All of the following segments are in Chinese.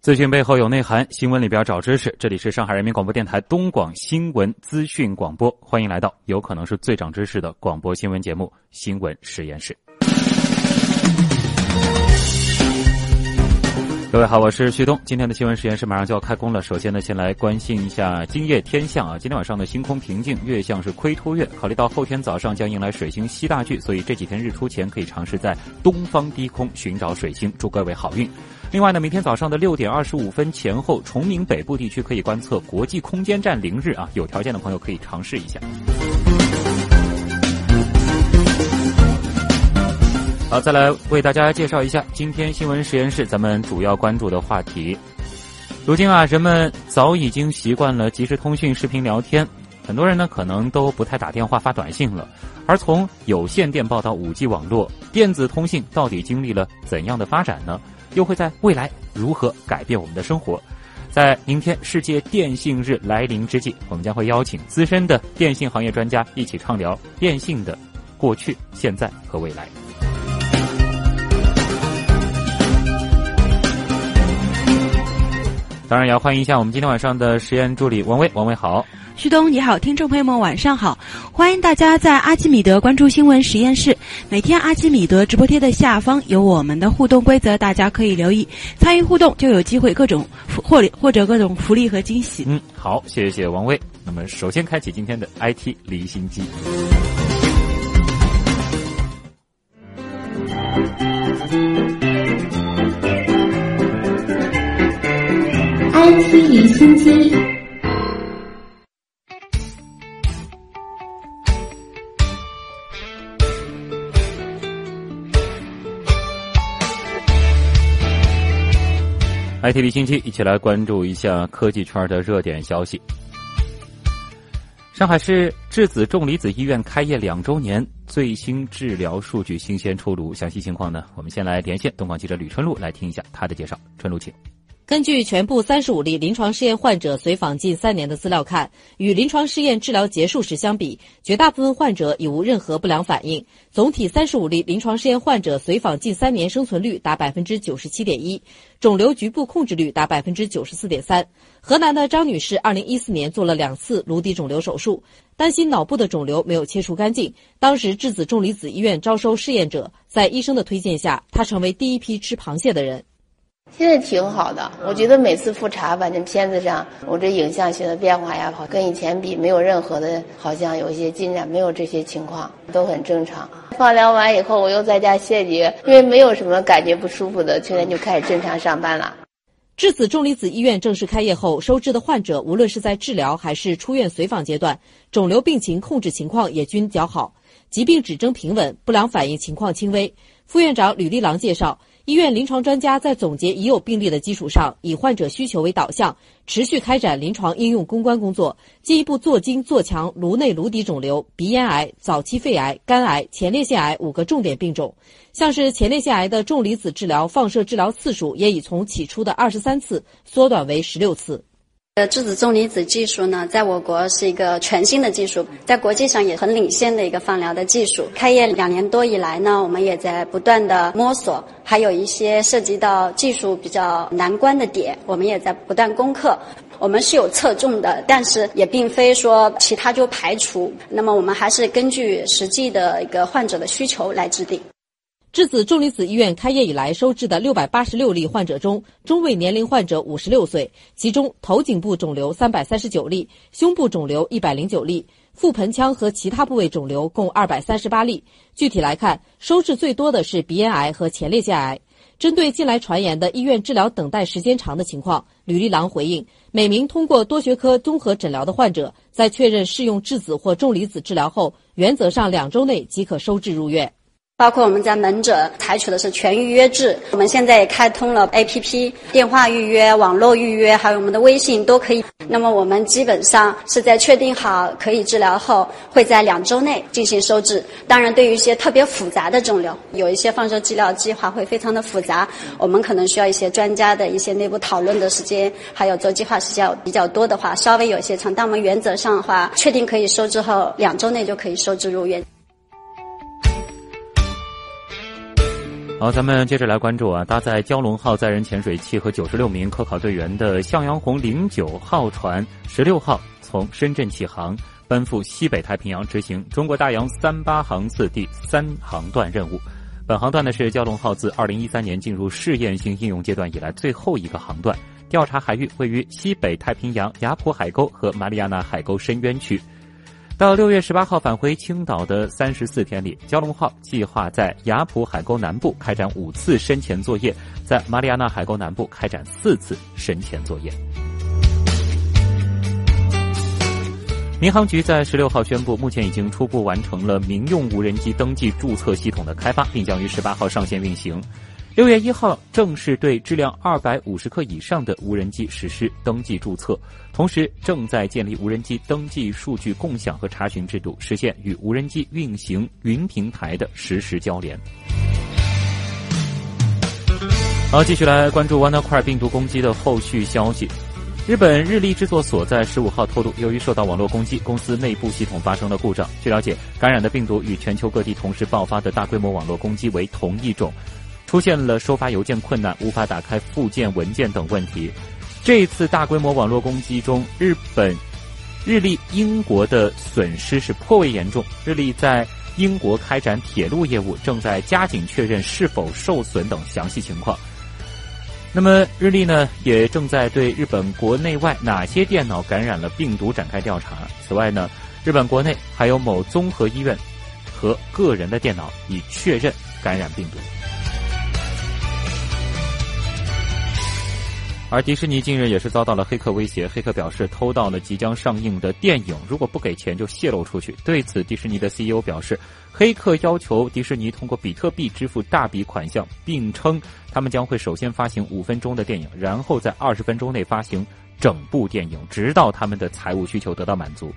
资讯背后有内涵，新闻里边找知识。这里是上海人民广播电台东广新闻资讯广播，欢迎来到有可能是最长知识的广播新闻节目《新闻实验室》。各位好，我是旭东。今天的新闻实验室马上就要开工了。首先呢，先来关心一下今夜天象啊。今天晚上的星空平静，月相是亏托月。考虑到后天早上将迎来水星西大距，所以这几天日出前可以尝试在东方低空寻找水星，祝各位好运。另外呢，明天早上的六点二十五分前后，崇明北部地区可以观测国际空间站凌日啊。有条件的朋友可以尝试一下。好，再来为大家介绍一下今天新闻实验室咱们主要关注的话题。如今啊，人们早已经习惯了即时通讯、视频聊天，很多人呢可能都不太打电话、发短信了。而从有线电报到五 G 网络，电子通信到底经历了怎样的发展呢？又会在未来如何改变我们的生活？在明天世界电信日来临之际，我们将会邀请资深的电信行业专家一起畅聊电信的过去、现在和未来。当然也要欢迎一下我们今天晚上的实验助理王威，王威好，旭东你好，听众朋友们晚上好，欢迎大家在阿基米德关注新闻实验室。每天阿基米德直播贴的下方有我们的互动规则，大家可以留意参与互动，就有机会各种或或者各种福利和惊喜。嗯，好，谢谢王威。那么首先开启今天的 IT 离心机。IT 离心机。ITV 星期，一起来关注一下科技圈的热点消息。上海市质子重离子医院开业两周年，最新治疗数据新鲜出炉。详细情况呢？我们先来连线东方记者吕春露来听一下他的介绍。春露，请。根据全部三十五例临床试验患者随访近三年的资料看，与临床试验治疗结束时相比，绝大部分患者已无任何不良反应。总体三十五例临床试验患者随访近三年生存率达百分之九十七点一，肿瘤局部控制率达百分之九十四点三。河南的张女士，二零一四年做了两次颅底肿瘤手术，担心脑部的肿瘤没有切除干净。当时质子重离子医院招收试验者，在医生的推荐下，她成为第一批吃螃蟹的人。现在挺好的，我觉得每次复查，反正片子上我这影像学的变化呀，好跟以前比没有任何的，好像有一些进展，没有这些情况，都很正常。放疗完以后，我又在家歇节，因为没有什么感觉不舒服的，去年就开始正常上班了。至此重离子医院正式开业后，收治的患者无论是在治疗还是出院随访阶段，肿瘤病情控制情况也均较好，疾病指征平稳，不良反应情况轻微。副院长吕立郎介绍。医院临床专家在总结已有病例的基础上，以患者需求为导向，持续开展临床应用攻关工作，进一步做精做强颅内颅底肿瘤、鼻咽癌、早期肺癌、肝癌、前列腺癌五个重点病种。像是前列腺癌的重离子治疗放射治疗次数，也已从起初的二十三次缩短为十六次。呃，质子重离子技术呢，在我国是一个全新的技术，在国际上也很领先的一个放疗的技术。开业两年多以来呢，我们也在不断的摸索，还有一些涉及到技术比较难关的点，我们也在不断攻克。我们是有侧重的，但是也并非说其他就排除。那么我们还是根据实际的一个患者的需求来制定。质子重离子医院开业以来收治的六百八十六例患者中，中位年龄患者五十六岁，其中头颈部肿瘤三百三十九例，胸部肿瘤一百零九例，腹盆腔和其他部位肿瘤共二百三十八例。具体来看，收治最多的是鼻咽癌和前列腺癌。针对近来传言的医院治疗等待时间长的情况，吕立郎回应：每名通过多学科综合诊疗的患者，在确认适用质子或重离子治疗后，原则上两周内即可收治入院。包括我们在门诊采取的是全预约制，我们现在也开通了 APP，电话预约、网络预约，还有我们的微信都可以。那么我们基本上是在确定好可以治疗后，会在两周内进行收治。当然，对于一些特别复杂的肿瘤，有一些放射治疗计划会非常的复杂，我们可能需要一些专家的一些内部讨论的时间，还有做计划时间比较多的话，稍微有些长。但我们原则上的话，确定可以收治后，两周内就可以收治入院。好，咱们接着来关注啊，搭载蛟龙号载人潜水器和九十六名科考队员的向阳红零九号船十六号从深圳起航，奔赴西北太平洋执行中国大洋三八航次第三航段任务。本航段呢是蛟龙号自二零一三年进入试验性应用阶段以来最后一个航段，调查海域位于西北太平洋雅普海沟和马里亚纳海沟深渊区。到六月十八号返回青岛的三十四天里，蛟龙号计划在雅普海沟南部开展五次深潜作业，在马里亚纳海沟南部开展四次深潜作业。民航局在十六号宣布，目前已经初步完成了民用无人机登记注册系统的开发，并将于十八号上线运行。六月一号正式对质量二百五十克以上的无人机实施登记注册，同时正在建立无人机登记数据共享和查询制度，实现与无人机运行云平台的实时交联。好，继续来关注 WannaCry 病毒攻击的后续消息。日本日立制作所在十五号透露，由于受到网络攻击，公司内部系统发生了故障。据了解，感染的病毒与全球各地同时爆发的大规模网络攻击为同一种。出现了收发邮件困难、无法打开附件文件等问题。这一次大规模网络攻击中，日本、日立、英国的损失是颇为严重。日立在英国开展铁路业务，正在加紧确认是否受损等详细情况。那么，日立呢，也正在对日本国内外哪些电脑感染了病毒展开调查。此外呢，日本国内还有某综合医院和个人的电脑已确认感染病毒。而迪士尼近日也是遭到了黑客威胁，黑客表示偷到了即将上映的电影，如果不给钱就泄露出去。对此，迪士尼的 CEO 表示，黑客要求迪士尼通过比特币支付大笔款项，并称他们将会首先发行五分钟的电影，然后在二十分钟内发行整部电影，直到他们的财务需求得到满足。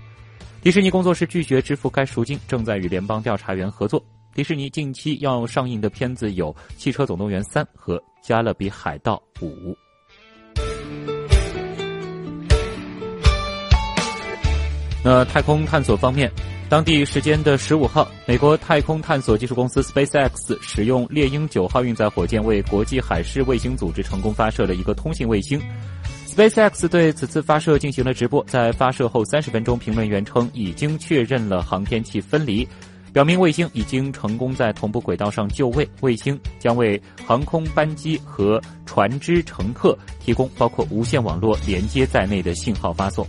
迪士尼工作室拒绝支付该赎金，正在与联邦调查员合作。迪士尼近期要上映的片子有《汽车总动员三》和《加勒比海盗五》。那太空探索方面，当地时间的十五号，美国太空探索技术公司 SpaceX 使用猎鹰九号运载火箭为国际海事卫星组织成功发射了一个通信卫星。SpaceX 对此次发射进行了直播，在发射后三十分钟，评论员称已经确认了航天器分离，表明卫星已经成功在同步轨道上就位。卫星将为航空班机和船只乘客提供包括无线网络连接在内的信号发送。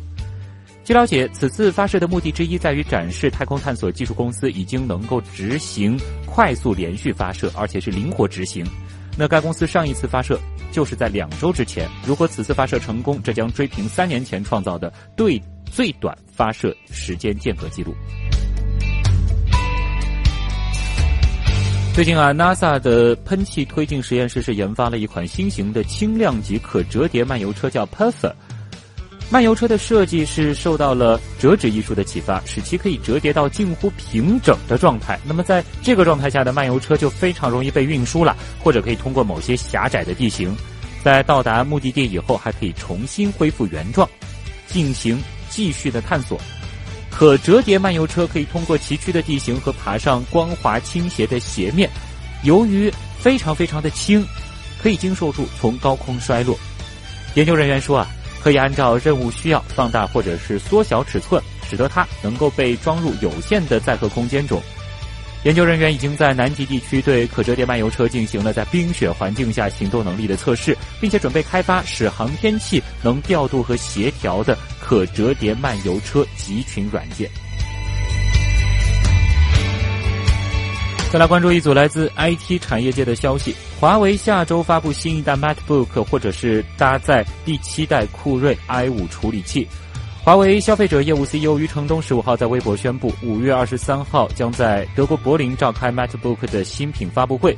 据了解，此次发射的目的之一在于展示太空探索技术公司已经能够执行快速连续发射，而且是灵活执行。那该公司上一次发射就是在两周之前。如果此次发射成功，这将追平三年前创造的对最短发射时间间隔记录。最近啊，NASA 的喷气推进实验室是研发了一款新型的轻量级可折叠漫游车，叫 Puffer。漫游车的设计是受到了折纸艺术的启发，使其可以折叠到近乎平整的状态。那么在这个状态下的漫游车就非常容易被运输了，或者可以通过某些狭窄的地形，在到达目的地以后还可以重新恢复原状，进行继续的探索。可折叠漫游车可以通过崎岖的地形和爬上光滑倾斜的斜面，由于非常非常的轻，可以经受住从高空摔落。研究人员说啊。可以按照任务需要放大或者是缩小尺寸，使得它能够被装入有限的载荷空间中。研究人员已经在南极地区对可折叠漫游车进行了在冰雪环境下行动能力的测试，并且准备开发使航天器能调度和协调的可折叠漫游车集群软件。再来关注一组来自 IT 产业界的消息：华为下周发布新一代 MacBook，或者是搭载第七代酷睿 i5 处理器。华为消费者业务 CEO 余承东十五号在微博宣布，五月二十三号将在德国柏林召开 MacBook 的新品发布会。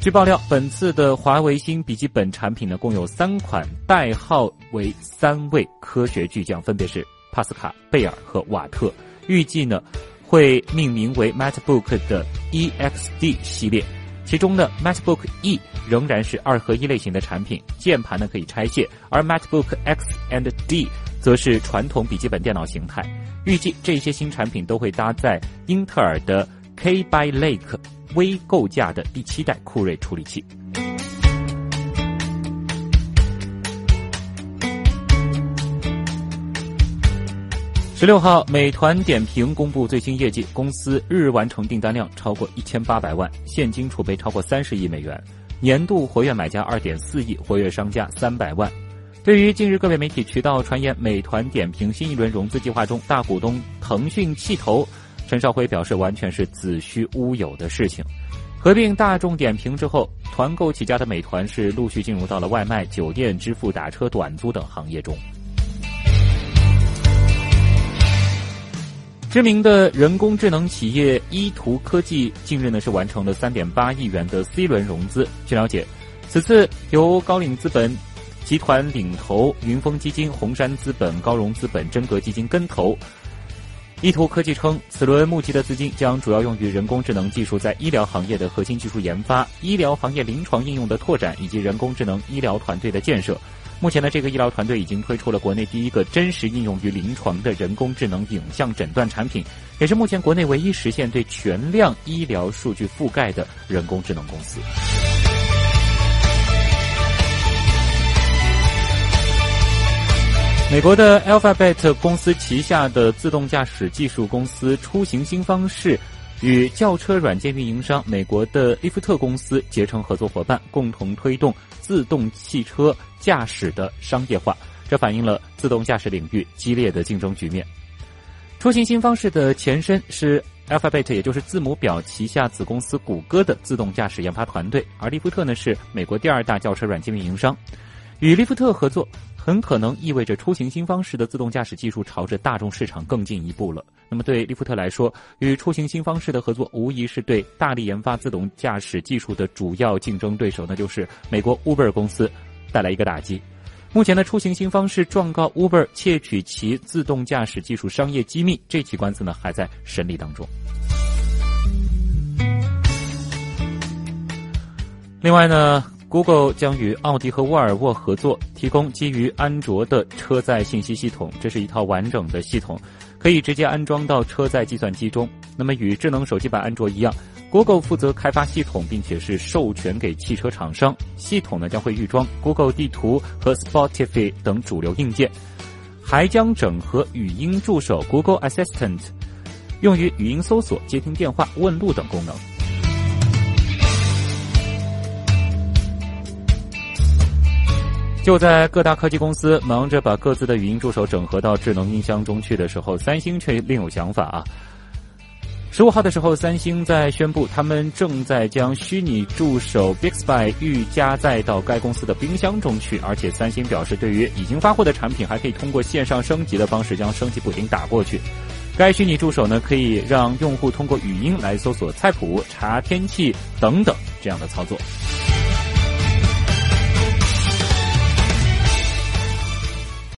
据爆料，本次的华为新笔记本产品呢，共有三款，代号为三位科学巨匠，分别是帕斯卡、贝尔和瓦特。预计呢，会命名为 MacBook 的 EXD 系列。其中呢，MacBook E 仍然是二合一类型的产品，键盘呢可以拆卸，而 MacBook X and D。则是传统笔记本电脑形态。预计这些新产品都会搭载英特尔的 K by Lake 微构架的第七代酷睿处理器。十六号，美团点评公布最新业绩，公司日完成订单量超过一千八百万，现金储备超过三十亿美元，年度活跃买家二点四亿，活跃商家三百万。对于近日个别媒体渠道传言美团点评新一轮融资计划中大股东腾讯弃投，陈少辉表示完全是子虚乌有的事情。合并大众点评之后，团购起家的美团是陆续进入到了外卖、酒店、支付、打车、短租等行业中。知名的人工智能企业依图科技近日呢是完成了三点八亿元的 C 轮融资。据了解，此次由高瓴资本。集团领投云峰基金、红杉资本、高融资本、真格基金跟投。依图科技称，此轮募集的资金将主要用于人工智能技术在医疗行业的核心技术研发、医疗行业临床应用的拓展以及人工智能医疗团队的建设。目前呢，这个医疗团队已经推出了国内第一个真实应用于临床的人工智能影像诊断产品，也是目前国内唯一实现对全量医疗数据覆盖的人工智能公司。美国的 Alphabet 公司旗下的自动驾驶技术公司出行新方式，与轿车软件运营商美国的利福特公司结成合作伙伴，共同推动自动汽车驾驶的商业化。这反映了自动驾驶领域激烈的竞争局面。出行新方式的前身是 Alphabet，也就是字母表旗下子公司谷歌的自动驾驶研发团队，而利福特呢是美国第二大轿车软件运营商，与利福特合作。很可能意味着出行新方式的自动驾驶技术朝着大众市场更进一步了。那么对利福特来说，与出行新方式的合作无疑是对大力研发自动驾驶技术的主要竞争对手，那就是美国 Uber 公司带来一个打击。目前的出行新方式状告 Uber 窃取其自动驾驶技术商业机密，这起官司呢还在审理当中。另外呢？Google 将与奥迪和沃尔沃合作，提供基于安卓的车载信息系统。这是一套完整的系统，可以直接安装到车载计算机中。那么与智能手机版安卓一样，Google 负责开发系统，并且是授权给汽车厂商。系统呢将会预装 Google 地图和 Spotify 等主流硬件，还将整合语音助手 Google Assistant，用于语音搜索、接听电话、问路等功能。就在各大科技公司忙着把各自的语音助手整合到智能音箱中去的时候，三星却另有想法啊！十五号的时候，三星在宣布他们正在将虚拟助手 Bixby 预加载到该公司的冰箱中去，而且三星表示，对于已经发货的产品，还可以通过线上升级的方式将升级补丁打过去。该虚拟助手呢，可以让用户通过语音来搜索菜谱、查天气等等这样的操作。